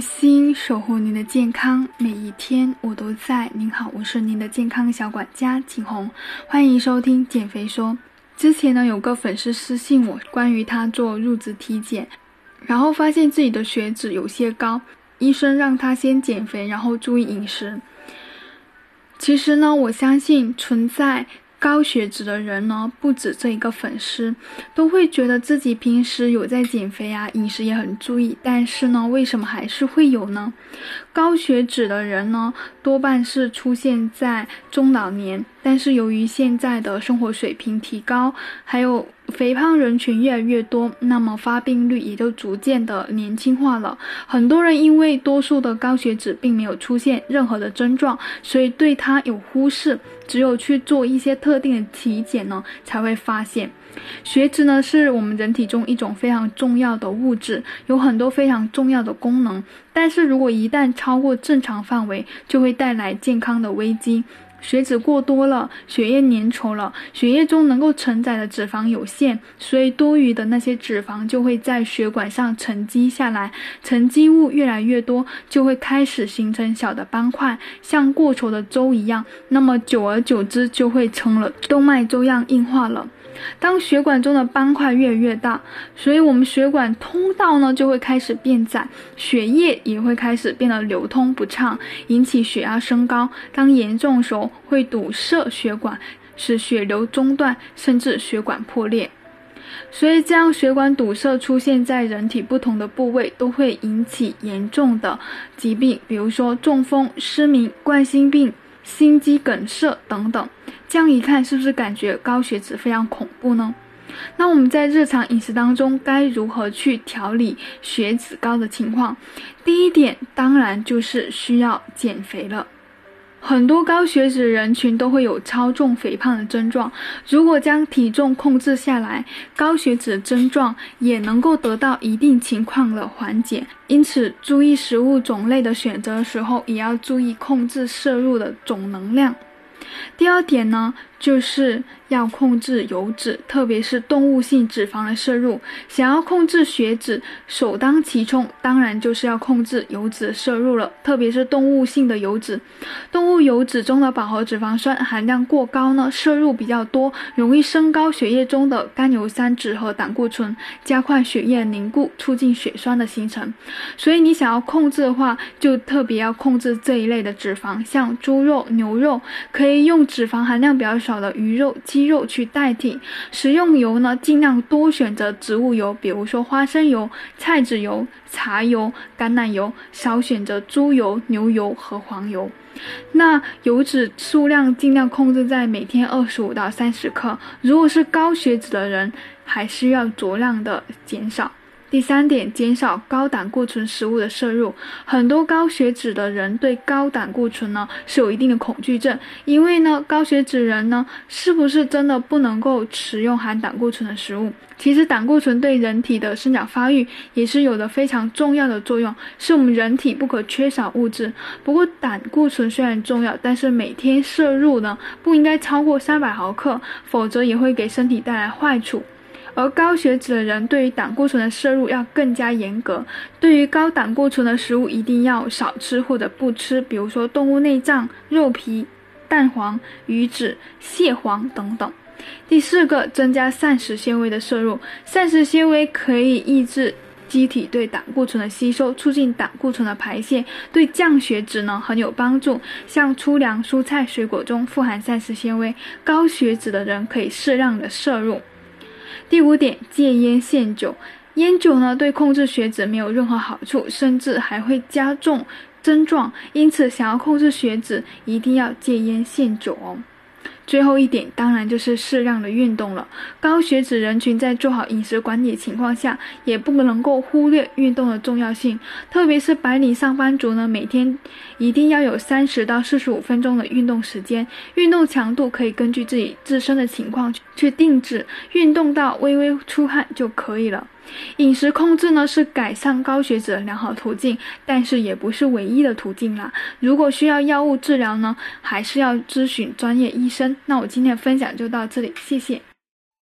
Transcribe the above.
心守护您的健康，每一天我都在。您好，我是您的健康小管家景红，欢迎收听减肥说。之前呢，有个粉丝私信我，关于他做入职体检，然后发现自己的血脂有些高，医生让他先减肥，然后注意饮食。其实呢，我相信存在。高血脂的人呢，不止这一个粉丝，都会觉得自己平时有在减肥啊，饮食也很注意，但是呢，为什么还是会有呢？高血脂的人呢，多半是出现在中老年，但是由于现在的生活水平提高，还有肥胖人群越来越多，那么发病率也就逐渐的年轻化了。很多人因为多数的高血脂并没有出现任何的症状，所以对它有忽视，只有去做一些特定的体检呢，才会发现。血脂呢，是我们人体中一种非常重要的物质，有很多非常重要的功能。但是如果一旦超过正常范围，就会带来健康的危机。血脂过多了，血液粘稠了，血液中能够承载的脂肪有限，所以多余的那些脂肪就会在血管上沉积下来，沉积物越来越多，就会开始形成小的斑块，像过稠的粥一样。那么久而久之，就会成了动脉粥样硬化了。当血管中的斑块越来越大，所以我们血管通道呢就会开始变窄，血液也会开始变得流通不畅，引起血压升高。当严重时候会堵塞血管，使血流中断，甚至血管破裂。所以这样血管堵塞出现在人体不同的部位，都会引起严重的疾病，比如说中风、失明、冠心病。心肌梗塞等等，这样一看，是不是感觉高血脂非常恐怖呢？那我们在日常饮食当中该如何去调理血脂高的情况？第一点，当然就是需要减肥了。很多高血脂人群都会有超重、肥胖的症状。如果将体重控制下来，高血脂症状也能够得到一定情况的缓解。因此，注意食物种类的选择的时候，也要注意控制摄入的总能量。第二点呢，就是要控制油脂，特别是动物性脂肪的摄入。想要控制血脂，首当其冲当然就是要控制油脂的摄入了，特别是动物性的油脂。动物油脂中的饱和脂肪酸含量过高呢，摄入比较多，容易升高血液中的甘油三酯和胆固醇，加快血液凝固，促进血栓的形成。所以你想要控制的话，就特别要控制这一类的脂肪，像猪肉、牛肉，可以用脂肪含量比较少少的鱼肉、鸡肉去代替。食用油呢，尽量多选择植物油，比如说花生油、菜籽油、茶油、橄榄油，少选择猪油、牛油和黄油。那油脂数量尽量控制在每天二十五到三十克。如果是高血脂的人，还需要酌量的减少。第三点，减少高胆固醇食物的摄入。很多高血脂的人对高胆固醇呢是有一定的恐惧症，因为呢高血脂人呢是不是真的不能够食用含胆固醇的食物？其实胆固醇对人体的生长发育也是有着非常重要的作用，是我们人体不可缺少物质。不过胆固醇虽然重要，但是每天摄入呢不应该超过三百毫克，否则也会给身体带来坏处。而高血脂的人对于胆固醇的摄入要更加严格，对于高胆固醇的食物一定要少吃或者不吃，比如说动物内脏、肉皮、蛋黄、鱼脂、蟹黄等等。第四个，增加膳食纤维的摄入，膳食纤维可以抑制机体对胆固醇的吸收，促进胆固醇的排泄，对降血脂呢很有帮助。像粗粮、蔬菜、水果中富含膳食纤维，高血脂的人可以适量的摄入。第五点，戒烟限酒。烟酒呢，对控制血脂没有任何好处，甚至还会加重症状。因此，想要控制血脂，一定要戒烟限酒哦。最后一点，当然就是适量的运动了。高血脂人群在做好饮食管理情况下，也不能够忽略运动的重要性。特别是白领上班族呢，每天一定要有三十到四十五分钟的运动时间。运动强度可以根据自己自身的情况去定制，运动到微微出汗就可以了。饮食控制呢是改善高血脂的良好途径，但是也不是唯一的途径啦。如果需要药物治疗呢，还是要咨询专业医生。那我今天的分享就到这里，谢谢。